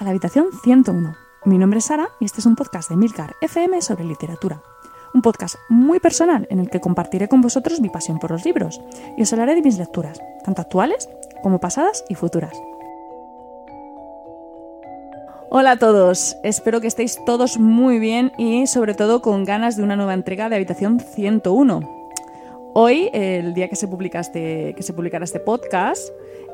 A la habitación 101. Mi nombre es Sara y este es un podcast de Milcar FM sobre literatura. Un podcast muy personal en el que compartiré con vosotros mi pasión por los libros y os hablaré de mis lecturas, tanto actuales como pasadas y futuras. Hola a todos, espero que estéis todos muy bien y sobre todo con ganas de una nueva entrega de Habitación 101. Hoy, el día que se, publica este, que se publicará este podcast,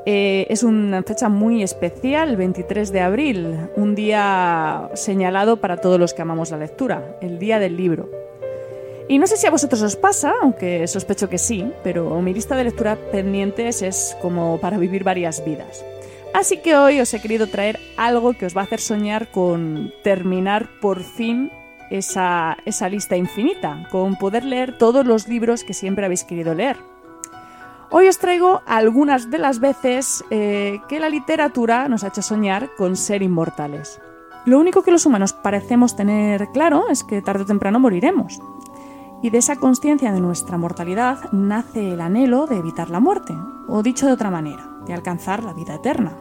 eh, es una fecha muy especial, el 23 de abril, un día señalado para todos los que amamos la lectura, el Día del Libro. Y no sé si a vosotros os pasa, aunque sospecho que sí, pero mi lista de lecturas pendientes es como para vivir varias vidas. Así que hoy os he querido traer algo que os va a hacer soñar con terminar por fin esa lista infinita, con poder leer todos los libros que siempre habéis querido leer. Hoy os traigo algunas de las veces eh, que la literatura nos ha hecho soñar con ser inmortales. Lo único que los humanos parecemos tener claro es que tarde o temprano moriremos. Y de esa conciencia de nuestra mortalidad nace el anhelo de evitar la muerte, o dicho de otra manera, de alcanzar la vida eterna.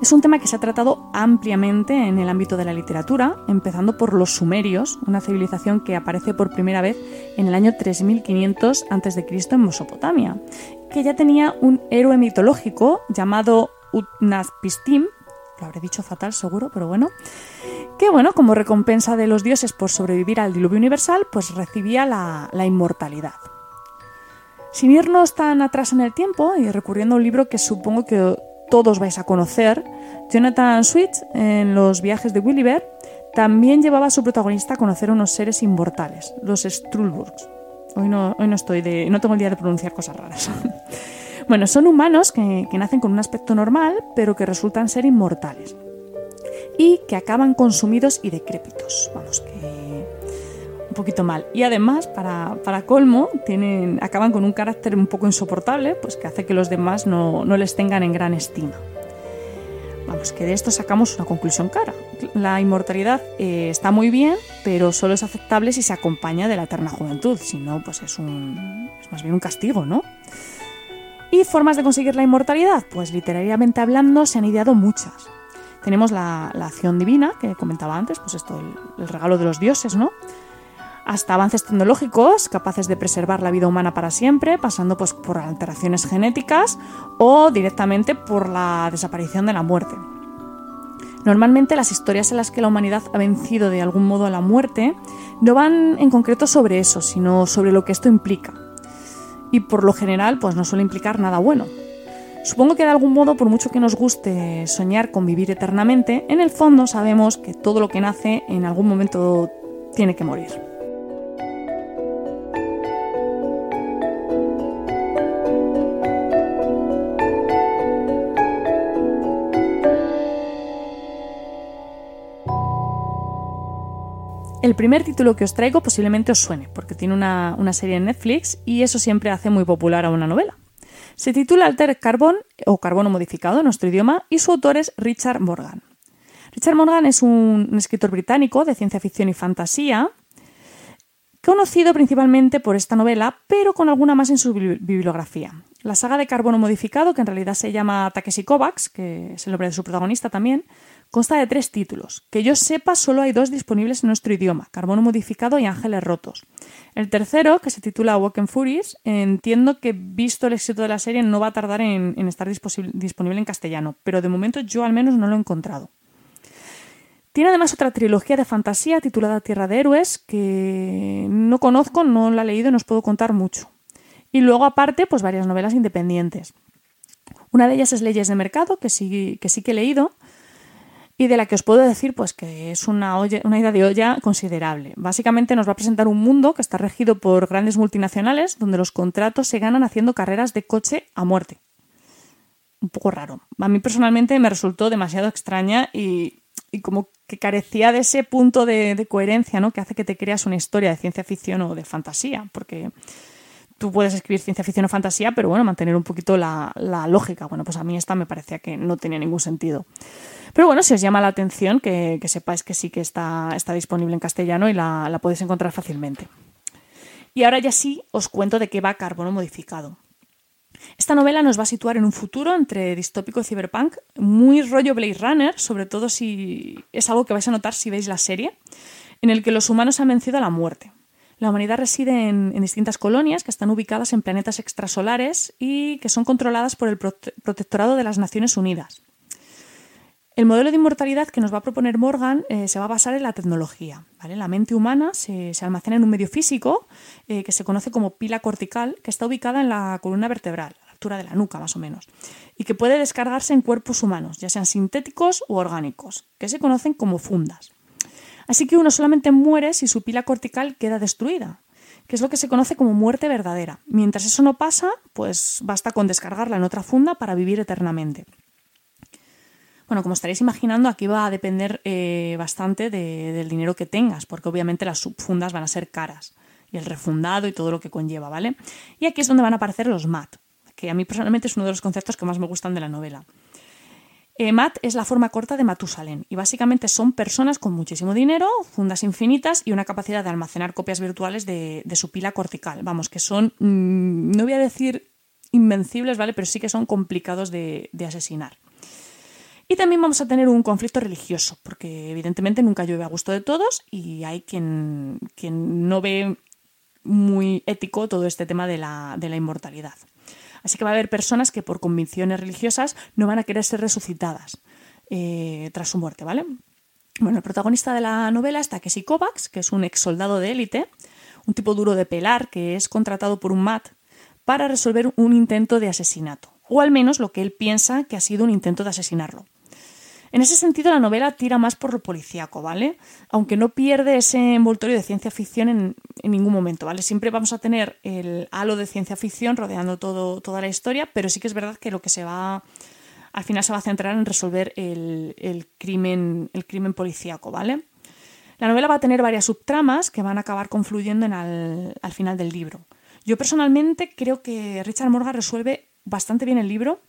Es un tema que se ha tratado ampliamente en el ámbito de la literatura, empezando por los sumerios, una civilización que aparece por primera vez en el año 3500 a.C. en Mesopotamia, que ya tenía un héroe mitológico llamado Utnapishtim, lo habré dicho fatal seguro, pero bueno, que bueno, como recompensa de los dioses por sobrevivir al diluvio universal, pues recibía la, la inmortalidad. Sin irnos tan atrás en el tiempo y recurriendo a un libro que supongo que todos vais a conocer, Jonathan Swift, en los viajes de Gulliver, también llevaba a su protagonista a conocer unos seres inmortales, los Strulburgs. Hoy no, hoy no estoy de. no tengo el día de pronunciar cosas raras. bueno, son humanos que, que nacen con un aspecto normal, pero que resultan ser inmortales. Y que acaban consumidos y decrépitos. Vamos, que un poquito mal. Y además, para, para, colmo, tienen, acaban con un carácter un poco insoportable, pues que hace que los demás no, no les tengan en gran estima. Vamos, que de esto sacamos una conclusión cara. La inmortalidad eh, está muy bien, pero solo es aceptable si se acompaña de la eterna juventud. Si no, pues es, un, es más bien un castigo, ¿no? ¿Y formas de conseguir la inmortalidad? Pues literariamente hablando se han ideado muchas. Tenemos la, acción divina, que comentaba antes, pues esto, el regalo de los dioses, ¿no? Hasta avances tecnológicos capaces de preservar la vida humana para siempre, pasando pues, por alteraciones genéticas o directamente por la desaparición de la muerte. Normalmente las historias en las que la humanidad ha vencido de algún modo a la muerte no van en concreto sobre eso, sino sobre lo que esto implica. Y por lo general pues no suele implicar nada bueno. Supongo que de algún modo, por mucho que nos guste soñar con vivir eternamente, en el fondo sabemos que todo lo que nace en algún momento tiene que morir. El primer título que os traigo posiblemente os suene, porque tiene una, una, serie en Netflix y eso siempre hace muy popular a una novela. Se titula Alter Carbon o Carbono Modificado en nuestro idioma y su autor es Richard Morgan. Richard Morgan es un escritor británico de ciencia ficción y fantasía, conocido principalmente por esta novela, pero con alguna más en su bibliografía. La saga de Carbono Modificado, que en realidad se llama Takeshi Kovacs, que es el nombre de su protagonista también, Consta de tres títulos. Que yo sepa, solo hay dos disponibles en nuestro idioma, Carbono Modificado y Ángeles Rotos. El tercero, que se titula Woken Furies, entiendo que, visto el éxito de la serie, no va a tardar en estar disponible en castellano, pero de momento yo al menos no lo he encontrado. Tiene además otra trilogía de fantasía titulada Tierra de Héroes, que no conozco, no la he leído y no os puedo contar mucho. Y luego, aparte, pues varias novelas independientes. Una de ellas es Leyes de Mercado, que sí que, sí que he leído, y de la que os puedo decir pues que es una, una ida de olla considerable. Básicamente nos va a presentar un mundo que está regido por grandes multinacionales donde los contratos se ganan haciendo carreras de coche a muerte. Un poco raro. A mí personalmente me resultó demasiado extraña y, como que carecía de ese punto de, coherencia ¿no? que hace que te creas una historia de ciencia ficción o de fantasía, porque tú puedes escribir ciencia ficción o fantasía, pero bueno, mantener un poquito la, lógica. Bueno, pues a mí esta me parecía que no tenía ningún sentido. Pero bueno, si os llama la atención, que, sepáis que sí que está, está disponible en castellano y la, la podéis encontrar fácilmente. Y ahora ya sí os cuento de qué va Carbono Modificado. Esta novela nos va a situar en un futuro entre distópico y cyberpunk, muy rollo Blade Runner, sobre todo si es algo que vais a notar si veis la serie, en el que los humanos han vencido a la muerte. La humanidad reside en, distintas colonias que están ubicadas en planetas extrasolares y que son controladas por el protectorado de las Naciones Unidas. El modelo de inmortalidad que nos va a proponer Morgan eh, se va a basar en la tecnología. La mente humana se, almacena en un medio físico eh, que se conoce como pila cortical, que está ubicada en la columna vertebral, a la altura de la nuca más o menos, y que puede descargarse en cuerpos humanos, ya sean sintéticos u orgánicos, que se conocen como fundas. Así que uno solamente muere si su pila cortical queda destruida, que es lo que se conoce como muerte verdadera. Mientras eso no pasa, pues basta con descargarla en otra funda para vivir eternamente. Bueno, como estaréis imaginando, aquí va a depender eh, bastante del dinero que tengas, porque obviamente las subfundas van a ser caras, y el refundado y todo lo que conlleva, ¿vale? Y aquí es donde van a aparecer los MAT, que a mí personalmente es uno de los conceptos que más me gustan de la novela. Eh, MAT es la forma corta de Matusalén y básicamente son personas con muchísimo dinero, fundas infinitas y una capacidad de almacenar copias virtuales de, su pila cortical. Vamos, que son, mm, no voy a decir invencibles, ¿vale? Pero sí que son complicados de, asesinar. Y también vamos a tener un conflicto religioso, porque evidentemente nunca llueve a gusto de todos y hay quien, quien no ve muy ético todo este tema de la, de la inmortalidad. Así que va a haber personas que por convicciones religiosas no van a querer ser resucitadas eh, tras su muerte, ¿vale? Bueno, el protagonista de la novela está Kessi Kovacs, que es un ex soldado de élite, un tipo duro de pelar que es contratado por un MAT para resolver un intento de asesinato, o al menos lo que él piensa que ha sido un intento de asesinarlo. En ese sentido, la novela tira más por lo policíaco, ¿vale? Aunque no pierde ese envoltorio de ciencia ficción en, ningún momento, ¿vale? Siempre vamos a tener el halo de ciencia ficción rodeando todo, toda la historia, pero sí que es verdad que lo que se va. Al final se va a centrar en resolver el, crimen, el crimen policíaco, ¿vale? La novela va a tener varias subtramas que van a acabar confluyendo en al final del libro. Yo personalmente creo que Richard Morgan resuelve bastante bien el libro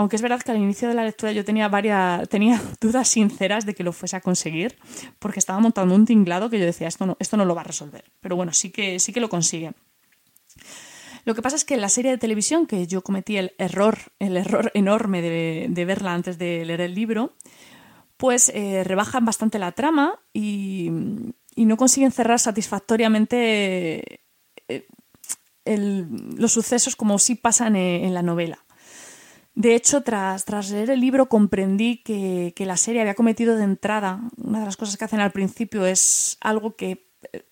aunque es verdad que al inicio de la lectura yo tenía varias tenía dudas sinceras de que lo fuese a conseguir, porque estaba montando un tinglado que yo decía, esto no, esto no lo va a resolver. Pero bueno, sí que, sí que lo consigue. Lo que pasa es que en la serie de televisión, que yo cometí el error, el error enorme de, verla antes de leer el libro, pues eh, rebajan bastante la trama y, no consiguen cerrar satisfactoriamente eh, los sucesos como sí pasan en la novela. De hecho, tras, tras leer el libro comprendí que, la serie había cometido de entrada, una de las cosas que hacen al principio es algo que eh,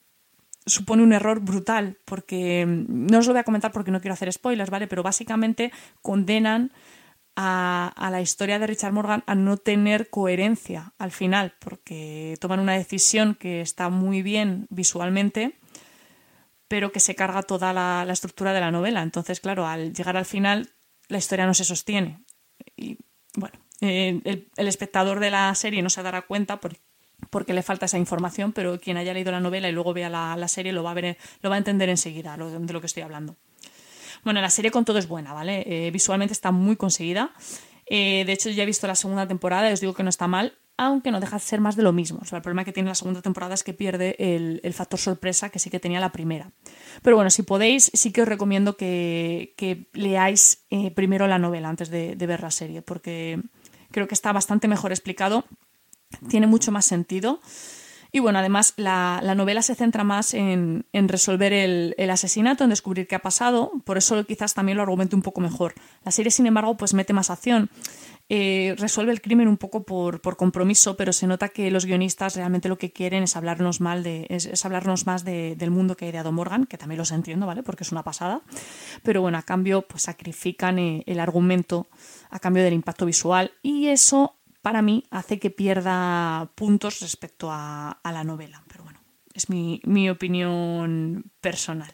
supone un error brutal, porque mm, no os lo voy a comentar porque no quiero hacer spoilers, ¿vale? Pero básicamente condenan a, a, la historia de Richard Morgan a no tener coherencia al final, porque toman una decisión que está muy bien visualmente, pero que se carga toda la, la estructura de la novela. Entonces, claro, al llegar al final la historia no se sostiene. Y bueno, eh, el, espectador de la serie no se dará cuenta porque le falta esa información, pero quien haya leído la novela y luego vea la, serie lo va a ver, lo va a entender enseguida de lo que estoy hablando. Bueno, la serie con todo es buena, ¿vale? Eh, visualmente está muy conseguida. Eh, de hecho, ya he visto la segunda temporada y os digo que no está mal aunque no deja de ser más de lo mismo. el problema que tiene la segunda temporada es que pierde el, factor sorpresa que sí que tenía la primera. Pero bueno, si podéis, sí que os recomiendo que, leáis eh, primero la novela antes de, ver la serie, porque creo que está bastante mejor explicado, tiene mucho más sentido. Y bueno, además la, novela se centra más en, resolver el, el, asesinato, en descubrir qué ha pasado, por eso quizás también lo argumente un poco mejor. La serie, sin embargo, pues mete más acción. Eh, resuelve el crimen un poco por, compromiso, pero se nota que los guionistas realmente lo que quieren es hablarnos, mal de, es, hablarnos más del mundo que ha ideado Morgan, que también los entiendo, ¿vale? Porque es una pasada. Pero bueno, a cambio, pues sacrifican eh, el argumento a cambio del impacto visual y eso para mí hace que pierda puntos respecto a, la novela. Pero bueno, es mi, mi opinión personal.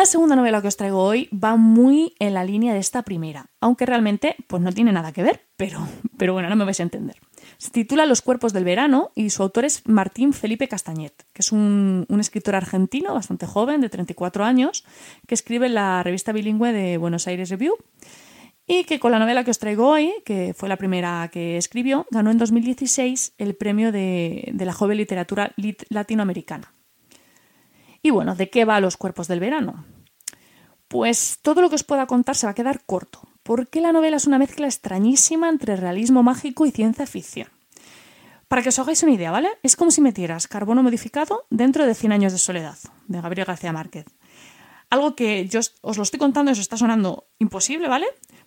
La segunda novela que os traigo hoy va muy en la línea de esta primera, aunque realmente pues no tiene nada que ver, pero, pero bueno, no me vais a entender. Se titula Los cuerpos del verano y su autor es Martín Felipe Castañet, que es un, escritor argentino bastante joven, de 34 años, que escribe en la revista bilingüe de Buenos Aires Review y que con la novela que os traigo hoy, que fue la primera que escribió, ganó en 2016 el premio de, de la joven literatura latinoamericana. Y bueno, ¿de qué va Los cuerpos del verano? Pues todo lo que os pueda contar se va a quedar corto, porque la novela es una mezcla extrañísima entre realismo mágico y ciencia ficción. Para que os hagáis una idea, ¿vale? Es como si metieras carbono modificado dentro de 100 años de soledad, de Gabriel García Márquez. Algo que yo os lo estoy contando y os está sonando imposible, ¿vale?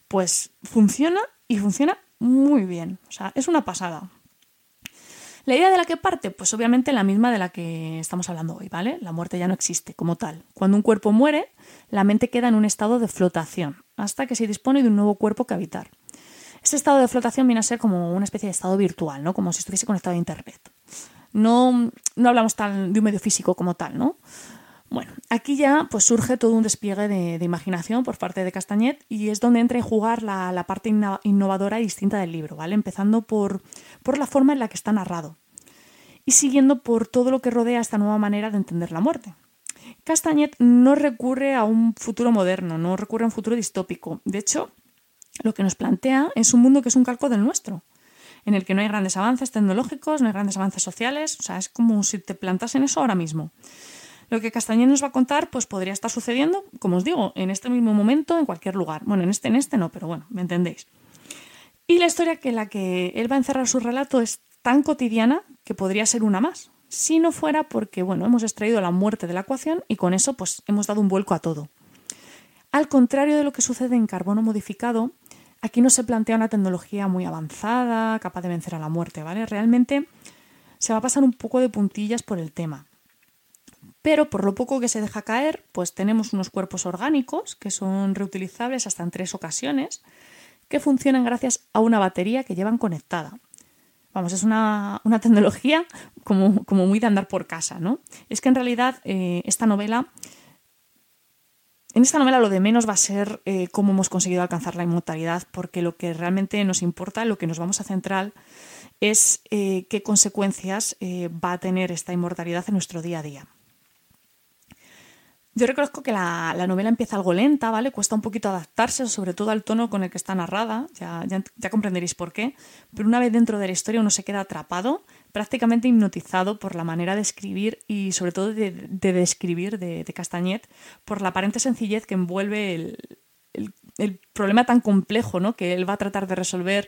Pues funciona y funciona muy bien. O sea, es una pasada. La idea de la que parte, pues obviamente la misma de la que estamos hablando hoy, ¿vale? La muerte ya no existe como tal. Cuando un cuerpo muere, la mente queda en un estado de flotación, hasta que se dispone de un nuevo cuerpo que habitar. Este estado de flotación viene a ser como una especie de estado virtual, ¿no? Como si estuviese conectado a Internet. No, no hablamos tal, de un medio físico como tal, ¿no? Bueno, aquí ya pues surge todo un despliegue de, imaginación por parte de Castañet y es donde entra a jugar la, parte innovadora y distinta del libro, ¿vale? Empezando por, por la forma en la que está narrado y siguiendo por todo lo que rodea esta nueva manera de entender la muerte. Castañet no recurre a un futuro moderno, no recurre a un futuro distópico. De hecho, lo que nos plantea es un mundo que es un calco del nuestro, en el que no hay grandes avances tecnológicos, no hay grandes avances sociales, o sea, es como si te plantasen eso ahora mismo. Lo que Castañet nos va a contar, pues podría estar sucediendo, como os digo, en este mismo momento, en cualquier lugar. Bueno, en este, en este no, pero bueno, me entendéis. Y la historia que la que él va a encerrar su relato es tan cotidiana que podría ser una más, si no fuera porque, bueno, hemos extraído la muerte de la ecuación y con eso pues hemos dado un vuelco a todo. Al contrario de lo que sucede en carbono modificado, aquí no se plantea una tecnología muy avanzada, capaz de vencer a la muerte, ¿vale? Realmente se va a pasar un poco de puntillas por el tema. Pero por lo poco que se deja caer, pues tenemos unos cuerpos orgánicos que son reutilizables hasta en tres ocasiones, que funcionan gracias a una batería que llevan conectada. Vamos, es una, tecnología como, como, muy de andar por casa, ¿no? Es que en realidad eh, esta novela, en esta novela lo de menos va a ser eh, cómo hemos conseguido alcanzar la inmortalidad, porque lo que realmente nos importa, lo que nos vamos a centrar, es eh, qué consecuencias va a tener esta inmortalidad en nuestro día a día. Yo reconozco que la, novela empieza algo lenta, ¿vale? Cuesta un poquito adaptarse, sobre todo al tono con el que está narrada, ya, ya, comprenderéis por qué, pero una vez dentro de la historia uno se queda atrapado, prácticamente hipnotizado por la manera de escribir y sobre todo de, describir de, Castañet, por la aparente sencillez que envuelve el, problema tan complejo ¿no? que él va a tratar de resolver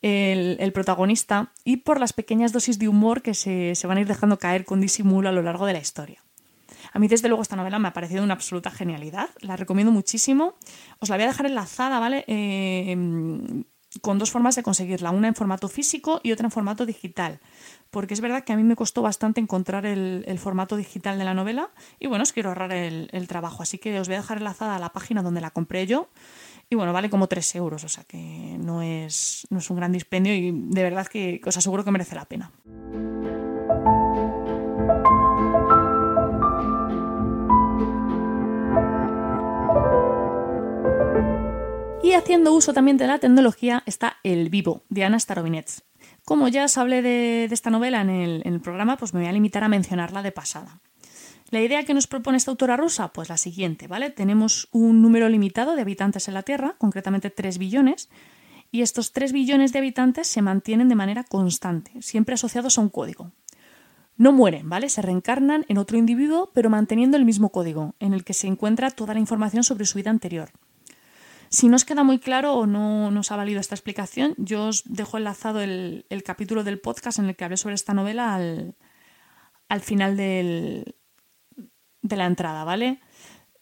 el, protagonista y por las pequeñas dosis de humor que se, se van a ir dejando caer con disimulo a lo largo de la historia. A mí, desde luego, esta novela me ha parecido una absoluta genialidad. La recomiendo muchísimo. Os la voy a dejar enlazada, ¿vale? Eh, con dos formas de conseguirla, una en formato físico y otra en formato digital. Porque es verdad que a mí me costó bastante encontrar el, formato digital de la novela y bueno, os quiero ahorrar el, trabajo. Así que os voy a dejar enlazada a la página donde la compré yo. Y bueno, vale como 3 euros, o sea que no es, no es un gran dispendio y de verdad que os aseguro que merece la pena. Haciendo uso también de la tecnología está El Vivo, de Ana Starovinets. Como ya os hablé de, esta novela en el, programa, pues me voy a limitar a mencionarla de pasada. La idea que nos propone esta autora rusa, pues la siguiente, ¿vale? Tenemos un número limitado de habitantes en la Tierra, concretamente 3 billones, y estos 3 billones de habitantes se mantienen de manera constante, siempre asociados a un código. No mueren, ¿vale? Se reencarnan en otro individuo, pero manteniendo el mismo código, en el que se encuentra toda la información sobre su vida anterior. Si no os queda muy claro o no nos ha valido esta explicación, yo os dejo enlazado el, capítulo del podcast en el que hablé sobre esta novela al, final de la entrada, ¿vale?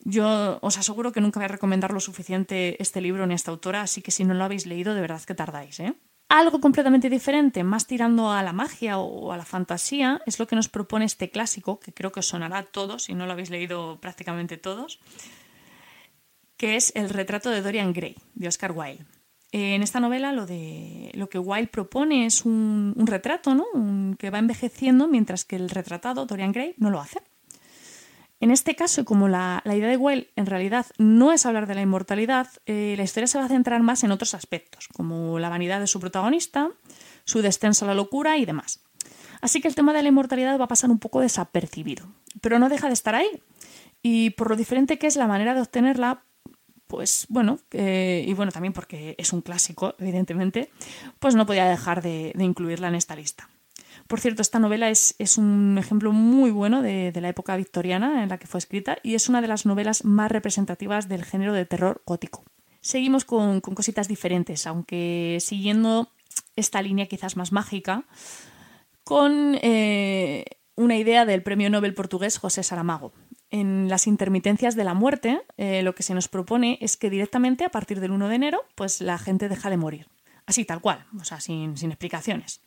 Yo os aseguro que nunca voy a recomendar lo suficiente este libro ni esta autora, así que si no lo habéis leído, de verdad que tardáis, ¿eh? Algo completamente diferente, más tirando a la magia o a la fantasía, es lo que nos propone este clásico, que creo que os sonará a todos, si no lo habéis leído prácticamente todos, que es El retrato de Dorian Gray, de Oscar Wilde. En esta novela lo, de, lo que Wilde propone es un, retrato ¿no? que va envejeciendo mientras que el retratado, Dorian Gray, no lo hace. En este caso, y como la, idea de Wilde en realidad no es hablar de la inmortalidad, eh, la historia se va a centrar más en otros aspectos, como la vanidad de su protagonista, su descenso a la locura y demás. Así que el tema de la inmortalidad va a pasar un poco desapercibido, pero no deja de estar ahí. Y por lo diferente que es la manera de obtenerla, pues bueno, y bueno, también porque es un clásico, evidentemente, pues no podía dejar de, incluirla en esta lista. Por cierto, esta novela es, un ejemplo muy bueno de, la época victoriana en la que fue escrita y es una de las novelas más representativas del género de terror gótico. Seguimos con, cositas diferentes, aunque siguiendo esta línea quizás más mágica, con eh, una idea del premio Nobel portugués José Saramago en las intermitencias de la muerte, eh, lo que se nos propone es que directamente a partir del 1 de enero, pues la gente deja de morir. Así, tal cual, o sea, sin, explicaciones.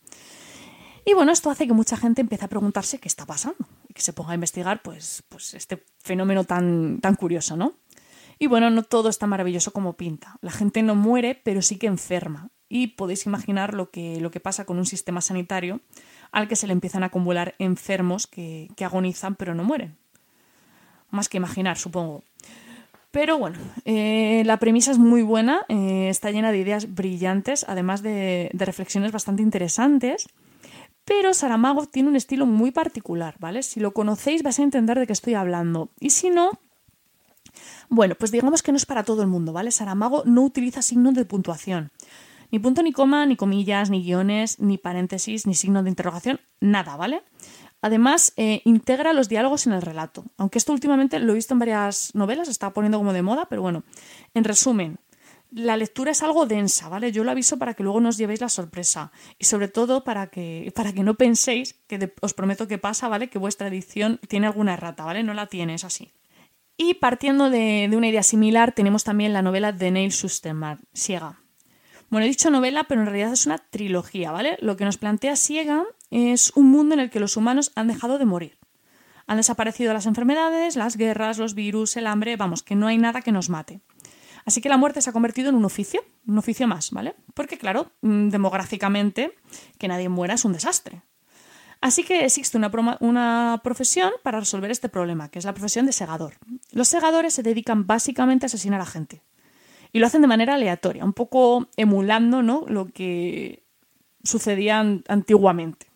Y bueno, esto hace que mucha gente empiece a preguntarse qué está pasando y que se ponga a investigar pues, pues este fenómeno tan, tan curioso, ¿no? Y bueno, no todo es tan maravilloso como pinta. La gente no muere, pero sí que enferma. Y podéis imaginar lo que, lo que pasa con un sistema sanitario al que se le empiezan a acumular enfermos que, que agonizan pero no mueren más que imaginar, supongo. Pero bueno, eh, la premisa es muy buena, eh, está llena de ideas brillantes, además de, reflexiones bastante interesantes. Pero Saramago tiene un estilo muy particular, ¿vale? Si lo conocéis vais a entender de qué estoy hablando. Y si no, bueno, pues digamos que no es para todo el mundo, ¿vale? Saramago no utiliza signos de puntuación. Ni punto ni coma, ni comillas, ni guiones, ni paréntesis, ni signo de interrogación, nada, ¿vale? Además, eh, integra los diálogos en el relato. Aunque esto últimamente lo he visto en varias novelas, está poniendo como de moda, pero bueno, en resumen, la lectura es algo densa, ¿vale? Yo lo aviso para que luego no os llevéis la sorpresa y sobre todo para que, para que no penséis, que os prometo que pasa, ¿vale? Que vuestra edición tiene alguna errata, ¿vale? No la tiene, es así. Y partiendo de, de una idea similar, tenemos también la novela de Neil Susterman, Siega. Bueno, he dicho novela, pero en realidad es una trilogía, ¿vale? Lo que nos plantea Siega es un mundo en el que los humanos han dejado de morir. Han desaparecido las enfermedades, las guerras, los virus, el hambre, vamos, que no hay nada que nos mate. Así que la muerte se ha convertido en un oficio, un oficio más, ¿vale? Porque claro, mm, demográficamente, que nadie muera es un desastre. Así que existe una, una, profesión para resolver este problema, que es la profesión de segador. Los segadores se dedican básicamente a asesinar a gente y lo hacen de manera aleatoria, un poco emulando ¿no? lo que sucedía antiguamente.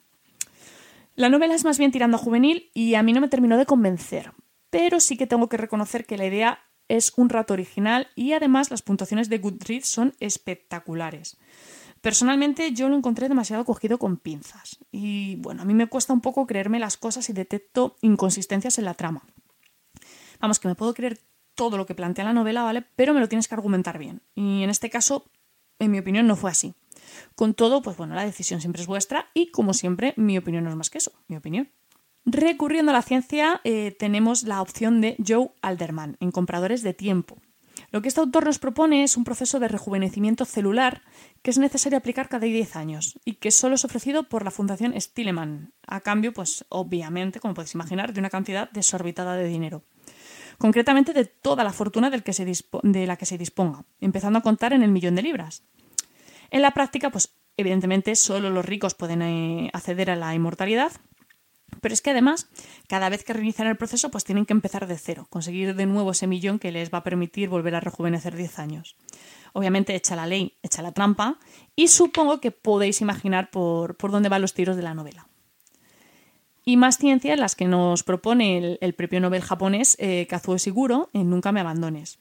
La novela es más bien tirando a juvenil y a mí no me terminó de convencer, pero sí que tengo que reconocer que la idea es un rato original y además las puntuaciones de Goodreads son espectaculares. Personalmente yo lo encontré demasiado cogido con pinzas y bueno, a mí me cuesta un poco creerme las cosas y detecto inconsistencias en la trama. Vamos, que me puedo creer todo lo que plantea la novela, ¿vale? Pero me lo tienes que argumentar bien. Y en este caso, en mi opinión, no fue así. Con todo, pues bueno, la decisión siempre es vuestra y como siempre, mi opinión no es más que eso, mi opinión. Recurriendo a la ciencia, eh, tenemos la opción de Joe Alderman en Compradores de Tiempo. Lo que este autor nos propone es un proceso de rejuvenecimiento celular que es necesario aplicar cada 10 años y que solo es ofrecido por la Fundación Stilleman, a cambio, pues obviamente, como podéis imaginar, de una cantidad desorbitada de dinero concretamente de toda la fortuna del que se de la que se disponga, empezando a contar en el millón de libras. En la práctica, pues evidentemente solo los ricos pueden eh, acceder a la inmortalidad, pero es que además, cada vez que reinician el proceso, pues tienen que empezar de cero, conseguir de nuevo ese millón que les va a permitir volver a rejuvenecer 10 años. Obviamente echa la ley, echa la trampa, y supongo que podéis imaginar por, por dónde van los tiros de la novela y más ciencias las que nos propone el, propio Nobel japonés eh, Kazuo Siguro en Nunca me abandones.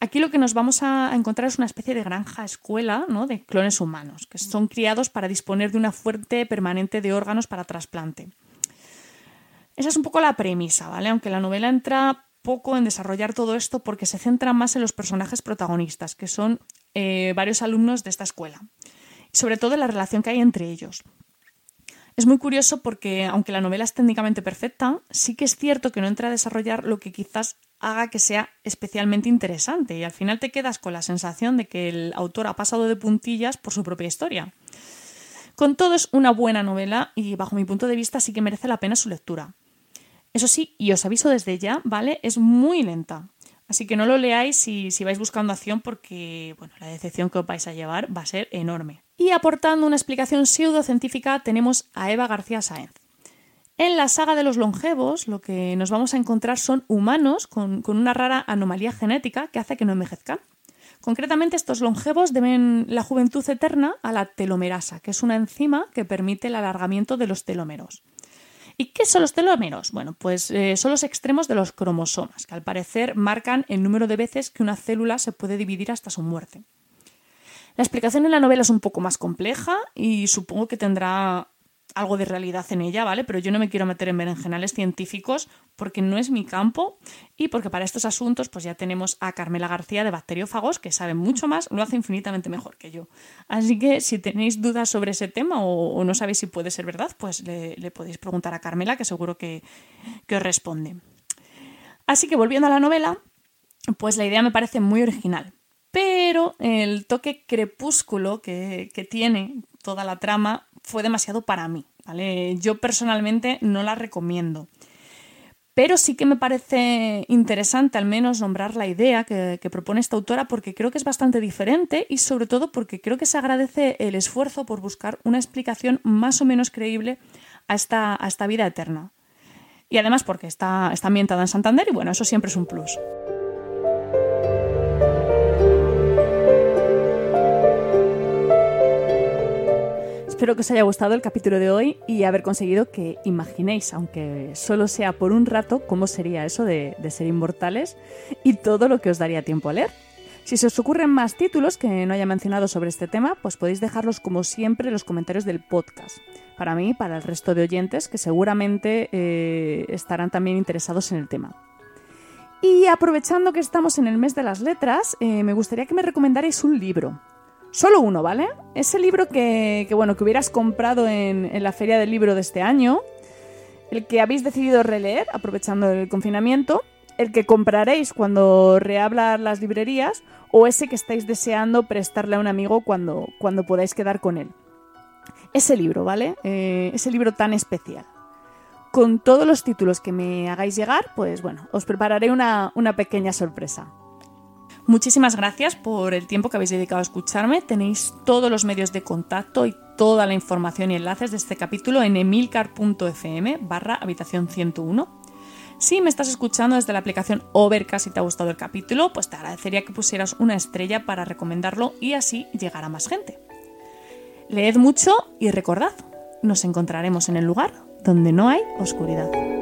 Aquí lo que nos vamos a encontrar es una especie de granja escuela ¿no? de clones humanos, que son criados para disponer de una fuente permanente de órganos para trasplante. Esa es un poco la premisa, ¿vale? Aunque la novela entra poco en desarrollar todo esto porque se centra más en los personajes protagonistas, que son eh, varios alumnos de esta escuela, sobre todo en la relación que hay entre ellos. Es muy curioso porque, aunque la novela es técnicamente perfecta, sí que es cierto que no entra a desarrollar lo que quizás haga que sea especialmente interesante y al final te quedas con la sensación de que el autor ha pasado de puntillas por su propia historia. Con todo es una buena novela y bajo mi punto de vista sí que merece la pena su lectura. Eso sí, y os aviso desde ya, ¿vale? Es muy lenta. Así que no lo leáis si, si vais buscando acción porque bueno, la decepción que os vais a llevar va a ser enorme. Y aportando una explicación pseudocientífica tenemos a Eva García Sáenz. En la saga de los longevos, lo que nos vamos a encontrar son humanos con, una rara anomalía genética que hace que no envejezcan. Concretamente, estos longevos deben la juventud eterna a la telomerasa, que es una enzima que permite el alargamiento de los telómeros. ¿Y qué son los telómeros? Bueno, pues eh, son los extremos de los cromosomas, que al parecer marcan el número de veces que una célula se puede dividir hasta su muerte. La explicación en la novela es un poco más compleja y supongo que tendrá algo de realidad en ella, ¿vale? Pero yo no me quiero meter en berenjenales científicos porque no es mi campo y porque para estos asuntos pues ya tenemos a Carmela García de Bacteriófagos que sabe mucho más, lo hace infinitamente mejor que yo. Así que si tenéis dudas sobre ese tema o, no sabéis si puede ser verdad, pues le, podéis preguntar a Carmela que seguro que, os responde. Así que volviendo a la novela, pues la idea me parece muy original. Pero el toque crepúsculo que, que tiene toda la trama fue demasiado para mí. ¿vale? Yo personalmente no la recomiendo. Pero sí que me parece interesante al menos nombrar la idea que, propone esta autora porque creo que es bastante diferente y sobre todo porque creo que se agradece el esfuerzo por buscar una explicación más o menos creíble a esta, a esta vida eterna. Y además porque está, está ambientada en Santander y bueno, eso siempre es un plus. Espero que os haya gustado el capítulo de hoy y haber conseguido que imaginéis, aunque solo sea por un rato, cómo sería eso de, ser inmortales y todo lo que os daría tiempo a leer. Si se os ocurren más títulos que no haya mencionado sobre este tema, pues podéis dejarlos como siempre en los comentarios del podcast. Para mí para el resto de oyentes que seguramente eh, estarán también interesados en el tema. Y aprovechando que estamos en el mes de las letras, eh, me gustaría que me recomendarais un libro. Solo uno, ¿vale? Ese libro que, bueno, que hubieras comprado en, la feria del libro de este año, el que habéis decidido releer aprovechando el confinamiento, el que compraréis cuando reablan las librerías o ese que estáis deseando prestarle a un amigo cuando, cuando podáis quedar con él. Ese libro, ¿vale? Eh, ese libro tan especial. Con todos los títulos que me hagáis llegar, pues bueno, os prepararé una pequeña sorpresa. Muchísimas gracias por el tiempo que habéis dedicado a escucharme. Tenéis todos los medios de contacto y toda la información y enlaces de este capítulo en emilcar.fm barra habitación 101. Si me estás escuchando desde la aplicación Overcast y te ha gustado el capítulo, pues te agradecería que pusieras una estrella para recomendarlo y así llegar a más gente. Leed mucho y recordad, nos encontraremos en el lugar donde no hay oscuridad.